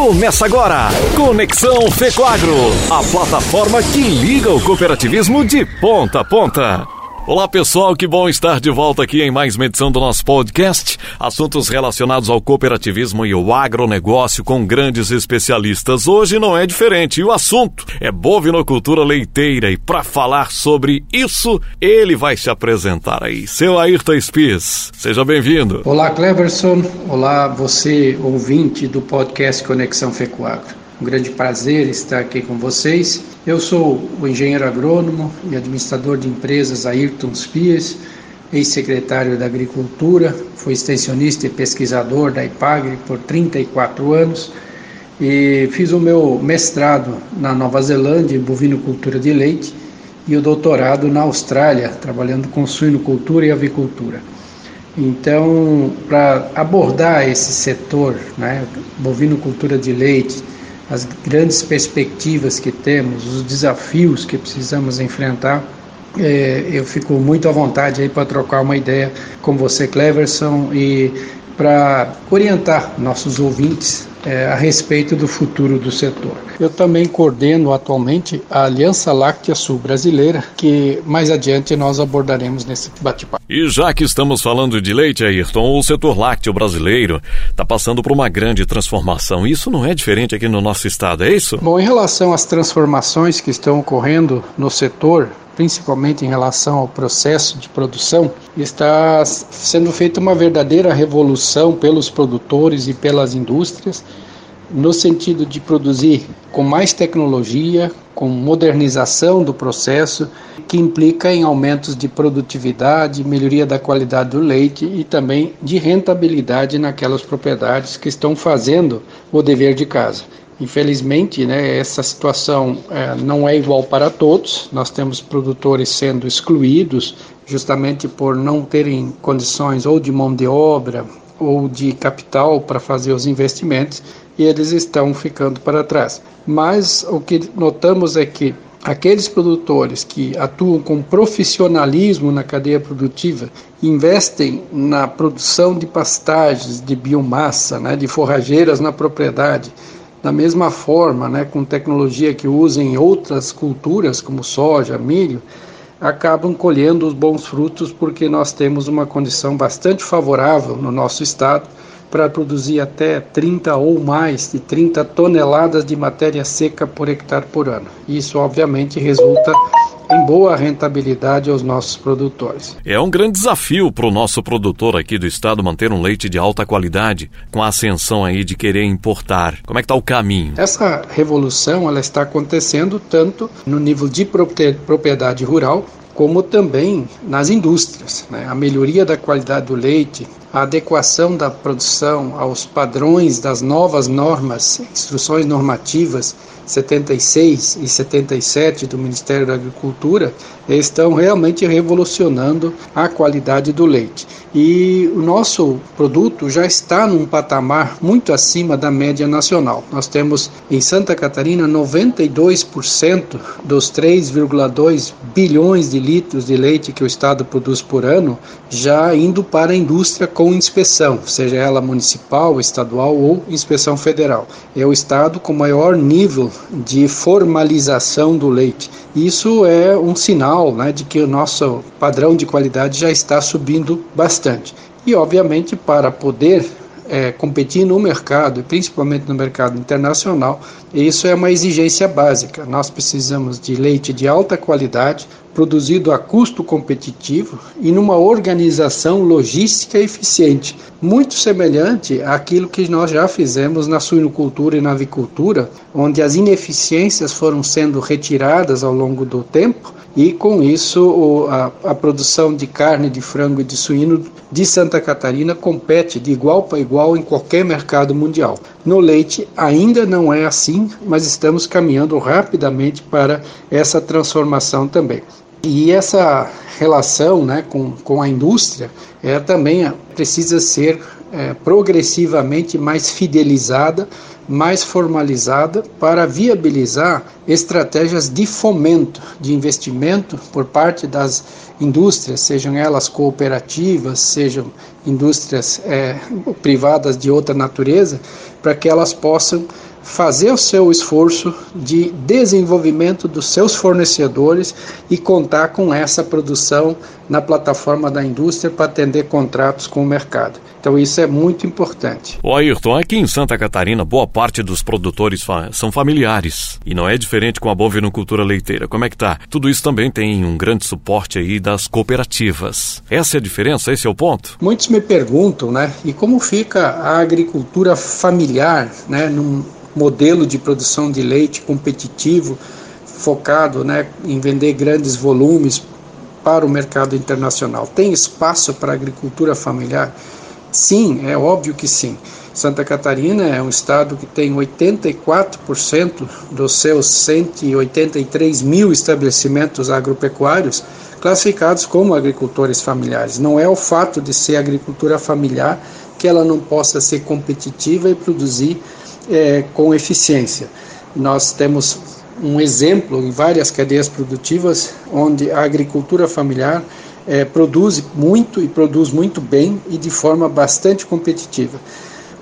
Começa agora, Conexão Fecoagro, a plataforma que liga o cooperativismo de ponta a ponta. Olá pessoal, que bom estar de volta aqui em mais uma edição do nosso podcast. Assuntos relacionados ao cooperativismo e o agronegócio com grandes especialistas. Hoje não é diferente e o assunto é bovinocultura leiteira. E para falar sobre isso, ele vai se apresentar aí. Seu Ayrton Spies, seja bem-vindo. Olá Cleverson, olá você ouvinte do podcast Conexão Fecoagro. Um grande prazer estar aqui com vocês. Eu sou o engenheiro agrônomo e administrador de empresas Ayrton Spies, ex-secretário da Agricultura, fui extensionista e pesquisador da IPAGRE por 34 anos e fiz o meu mestrado na Nova Zelândia em bovinocultura de leite e o doutorado na Austrália, trabalhando com suinocultura e avicultura. Então, para abordar esse setor, né, bovinocultura de leite, as grandes perspectivas que temos, os desafios que precisamos enfrentar. É, eu fico muito à vontade aí para trocar uma ideia com você, Cleverson, e para orientar nossos ouvintes é, a respeito do futuro do setor. Eu também coordeno atualmente a Aliança Láctea Sul Brasileira, que mais adiante nós abordaremos nesse bate-papo. E já que estamos falando de leite, Ayrton, o setor lácteo brasileiro está passando por uma grande transformação. Isso não é diferente aqui no nosso estado, é isso? Bom, em relação às transformações que estão ocorrendo no setor, principalmente em relação ao processo de produção, está sendo feita uma verdadeira revolução pelos produtores e pelas indústrias no sentido de produzir com mais tecnologia, com modernização do processo, que implica em aumentos de produtividade, melhoria da qualidade do leite e também de rentabilidade naquelas propriedades que estão fazendo o dever de casa. Infelizmente, né, essa situação é, não é igual para todos. Nós temos produtores sendo excluídos justamente por não terem condições ou de mão de obra ou de capital para fazer os investimentos e eles estão ficando para trás. Mas o que notamos é que aqueles produtores que atuam com profissionalismo na cadeia produtiva investem na produção de pastagens, de biomassa, né, de forrageiras na propriedade, da mesma forma, né, com tecnologia que usam em outras culturas, como soja, milho, acabam colhendo os bons frutos porque nós temos uma condição bastante favorável no nosso estado para produzir até 30 ou mais de 30 toneladas de matéria seca por hectare por ano. Isso, obviamente, resulta em boa rentabilidade aos nossos produtores. É um grande desafio para o nosso produtor aqui do estado manter um leite de alta qualidade, com a ascensão aí de querer importar. Como é que está o caminho? Essa revolução ela está acontecendo tanto no nível de propriedade rural, como também nas indústrias. Né? A melhoria da qualidade do leite, a adequação da produção aos padrões das novas normas, instruções normativas 76 e 77 do Ministério da Agricultura estão realmente revolucionando a qualidade do leite. E o nosso produto já está num patamar muito acima da média nacional. Nós temos em Santa Catarina 92% dos 3,2 bilhões de litros de leite que o estado produz por ano já indo para a indústria com inspeção, seja ela municipal, estadual ou inspeção federal. É o estado com maior nível de formalização do leite. Isso é um sinal né, de que o nosso padrão de qualidade já está subindo bastante. E, obviamente, para poder é, competir no mercado, principalmente no mercado internacional, isso é uma exigência básica. Nós precisamos de leite de alta qualidade, produzido a custo competitivo e numa organização logística eficiente, muito semelhante àquilo que nós já fizemos na suinocultura e na avicultura, onde as ineficiências foram sendo retiradas ao longo do tempo e com isso a, produção de carne de frango e de suíno de Santa Catarina compete de igual para igual em qualquer mercado mundial. No leite ainda não é assim, mas estamos caminhando rapidamente para essa transformação também. E essa relação né, com, com a indústria é, também precisa ser é, progressivamente mais fidelizada mais formalizada para viabilizar estratégias de fomento de investimento por parte das indústrias, sejam elas cooperativas, sejam indústrias é, privadas de outra natureza, para que elas possam fazer o seu esforço de desenvolvimento dos seus fornecedores e contar com essa produção na plataforma da indústria para atender contratos com o mercado. Então isso é muito importante. O Ayrton, aqui em Santa Catarina, boa parte dos produtores são familiares e não é diferente com a bovinocultura leiteira. Como é que tá? Tudo isso também tem um grande suporte aí das cooperativas. Essa é a diferença? Esse é o ponto? Muitos me perguntam, né? E como fica a agricultura familiar, né? Num modelo de produção de leite competitivo, focado, né? Em vender grandes volumes para o mercado internacional. Tem espaço para a agricultura familiar? Sim, é óbvio que sim. Santa Catarina é um estado que tem 84% dos seus 183 mil estabelecimentos agropecuários classificados como agricultores familiares. Não é o fato de ser agricultura familiar que ela não possa ser competitiva e produzir é, com eficiência. Nós temos um exemplo em várias cadeias produtivas onde a agricultura familiar é, produz muito e produz muito bem e de forma bastante competitiva.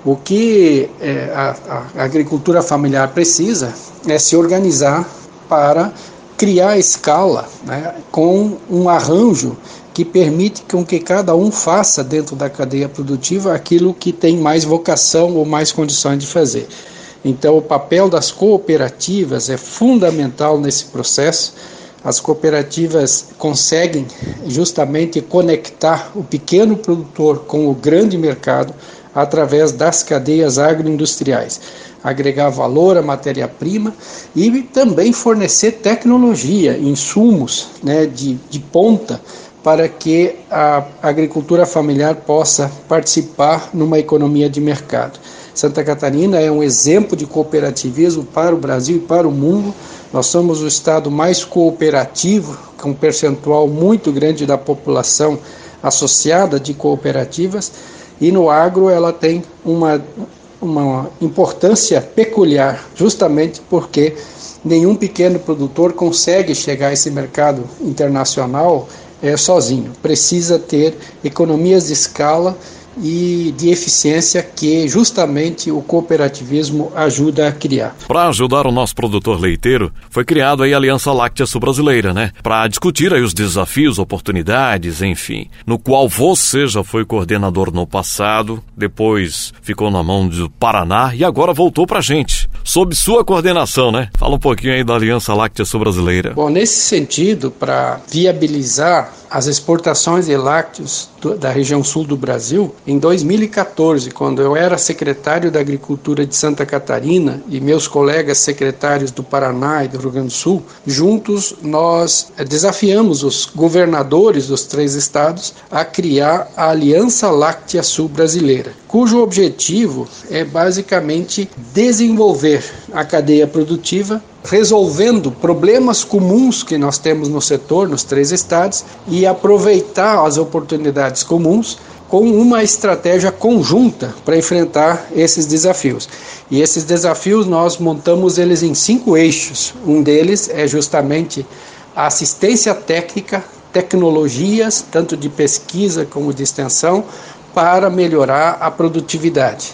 O que é, a, a agricultura familiar precisa é se organizar para criar escala né, com um arranjo que permite com que cada um faça dentro da cadeia produtiva aquilo que tem mais vocação ou mais condições de fazer. Então, o papel das cooperativas é fundamental nesse processo as cooperativas conseguem justamente conectar o pequeno produtor com o grande mercado através das cadeias agroindustriais, agregar valor à matéria-prima e também fornecer tecnologia, insumos né, de, de ponta para que a agricultura familiar possa participar numa economia de mercado. Santa Catarina é um exemplo de cooperativismo para o Brasil e para o mundo nós somos o estado mais cooperativo, com um percentual muito grande da população associada de cooperativas, e no agro ela tem uma, uma importância peculiar, justamente porque nenhum pequeno produtor consegue chegar a esse mercado internacional é, sozinho. Precisa ter economias de escala e de eficiência que justamente o cooperativismo ajuda a criar. Para ajudar o nosso produtor leiteiro, foi criado a Aliança Láctea Sul-Brasileira, né? Para discutir aí os desafios, oportunidades, enfim, no qual você já foi coordenador no passado, depois ficou na mão do Paraná e agora voltou para a gente. Sob sua coordenação, né? Fala um pouquinho aí da Aliança Láctea Sul-Brasileira. Bom, nesse sentido, para viabilizar as exportações de lácteos da região sul do Brasil, em 2014, quando eu era secretário da Agricultura de Santa Catarina e meus colegas secretários do Paraná e do Rio Grande do Sul, juntos nós eh, desafiamos os governadores dos três estados a criar a Aliança Láctea Sul Brasileira, cujo objetivo é basicamente desenvolver a cadeia produtiva resolvendo problemas comuns que nós temos no setor, nos três estados, e aproveitar as oportunidades comuns com uma estratégia conjunta para enfrentar esses desafios. E esses desafios nós montamos eles em cinco eixos. Um deles é justamente a assistência técnica, tecnologias, tanto de pesquisa como de extensão, para melhorar a produtividade.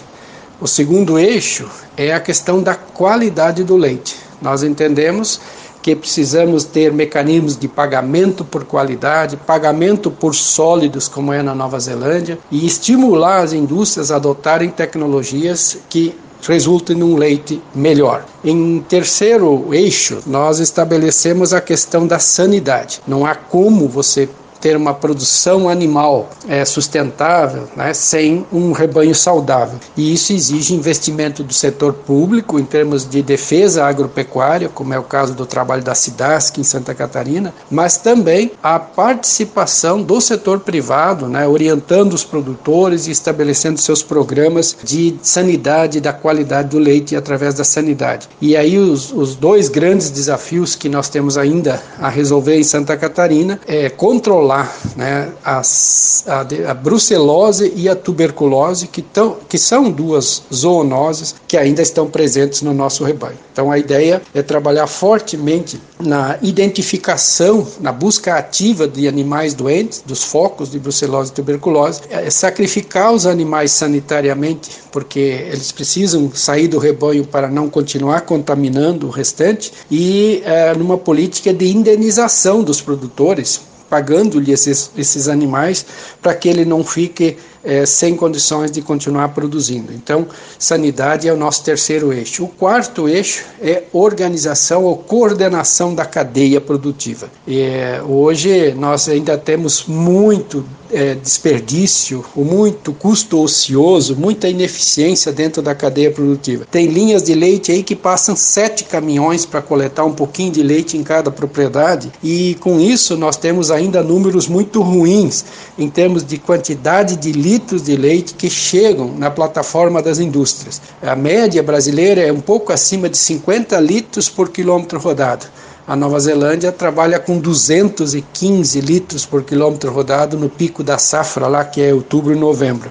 O segundo eixo é a questão da qualidade do leite. Nós entendemos que precisamos ter mecanismos de pagamento por qualidade, pagamento por sólidos, como é na Nova Zelândia, e estimular as indústrias a adotarem tecnologias que resultem num leite melhor. Em terceiro eixo, nós estabelecemos a questão da sanidade. Não há como você ter uma produção animal é, sustentável né, sem um rebanho saudável. E isso exige investimento do setor público em termos de defesa agropecuária, como é o caso do trabalho da SIDASC em Santa Catarina, mas também a participação do setor privado, né, orientando os produtores e estabelecendo seus programas de sanidade da qualidade do leite através da sanidade. E aí os, os dois grandes desafios que nós temos ainda a resolver em Santa Catarina é controlar controlar né, as, a, a, brucelose e a tuberculose, que, tão, que são duas zoonoses que ainda estão presentes no nosso rebanho. Então a ideia é trabalhar fortemente na identificação, na busca ativa de animais doentes, dos focos de brucelose e tuberculose, é sacrificar os animais sanitariamente, porque eles precisam sair do rebanho para não continuar contaminando o restante, e é, numa política de indenização dos produtores, pagando-lhe esses, esses animais para que ele não fique é, sem condições de continuar produzindo. Então, sanidade é o nosso terceiro eixo. O quarto eixo é organização ou coordenação da cadeia produtiva. E, é, hoje nós ainda temos muito é, desperdício, muito custo ocioso, muita ineficiência dentro da cadeia produtiva. Tem linhas de leite aí que passam sete caminhões para coletar um pouquinho de leite em cada propriedade e com isso nós temos ainda números muito ruins em termos de quantidade de litros de leite que chegam na plataforma das indústrias. A média brasileira é um pouco acima de 50 litros por quilômetro rodado. A Nova Zelândia trabalha com 215 litros por quilômetro rodado no pico da safra, lá que é outubro e novembro.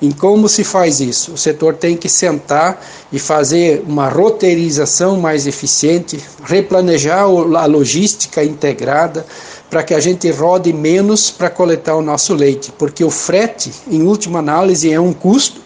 E como se faz isso? O setor tem que sentar e fazer uma roteirização mais eficiente, replanejar a logística integrada, para que a gente rode menos para coletar o nosso leite, porque o frete, em última análise, é um custo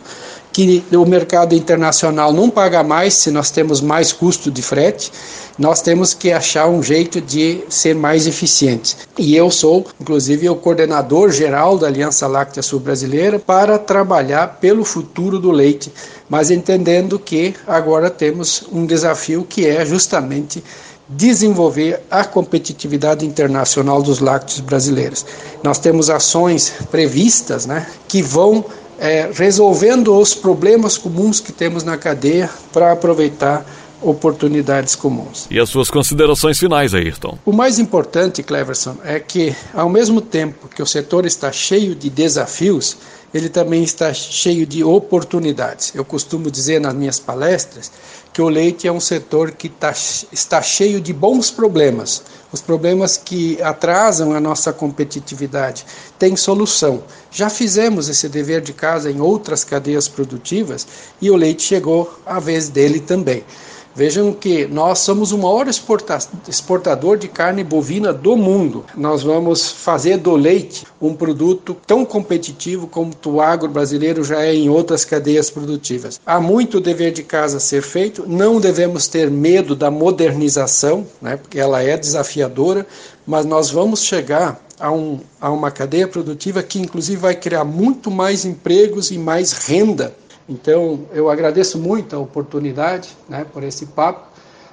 que o mercado internacional não paga mais se nós temos mais custo de frete, nós temos que achar um jeito de ser mais eficientes. E eu sou, inclusive, o coordenador geral da Aliança Láctea Sul Brasileira para trabalhar pelo futuro do leite, mas entendendo que agora temos um desafio que é justamente desenvolver a competitividade internacional dos lácteos brasileiros. Nós temos ações previstas né, que vão é, resolvendo os problemas comuns que temos na cadeia para aproveitar oportunidades comuns. E as suas considerações finais, Ayrton? O mais importante, Cleverson, é que ao mesmo tempo que o setor está cheio de desafios, ele também está cheio de oportunidades. Eu costumo dizer nas minhas palestras que o leite é um setor que tá, está cheio de bons problemas. Os problemas que atrasam a nossa competitividade têm solução. Já fizemos esse dever de casa em outras cadeias produtivas e o leite chegou a vez dele também. Vejam que nós somos o maior exportador de carne bovina do mundo. Nós vamos fazer do leite um produto tão competitivo como o agro brasileiro já é em outras cadeias produtivas. Há muito dever de casa a ser feito, não devemos ter medo da modernização, né, porque ela é desafiadora, mas nós vamos chegar a, um, a uma cadeia produtiva que, inclusive, vai criar muito mais empregos e mais renda então, eu agradeço muito a oportunidade né, por esse papo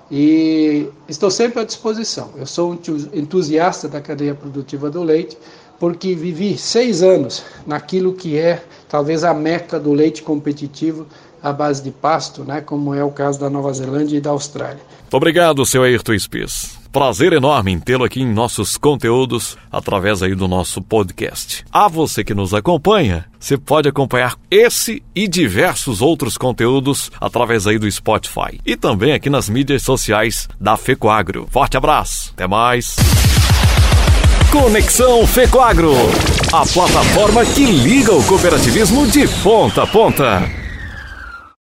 e estou sempre à disposição. Eu sou um entusiasta da cadeia produtiva do leite, porque vivi seis anos naquilo que é talvez a meca do leite competitivo à base de pasto, né, como é o caso da Nova Zelândia e da Austrália. Muito obrigado, seu Ayrton Spies. Prazer enorme em tê-lo aqui em nossos conteúdos através aí do nosso podcast. A você que nos acompanha, você pode acompanhar esse e diversos outros conteúdos através aí do Spotify e também aqui nas mídias sociais da Fecoagro. Forte abraço, até mais. Conexão Fecoagro, a plataforma que liga o cooperativismo de ponta a ponta.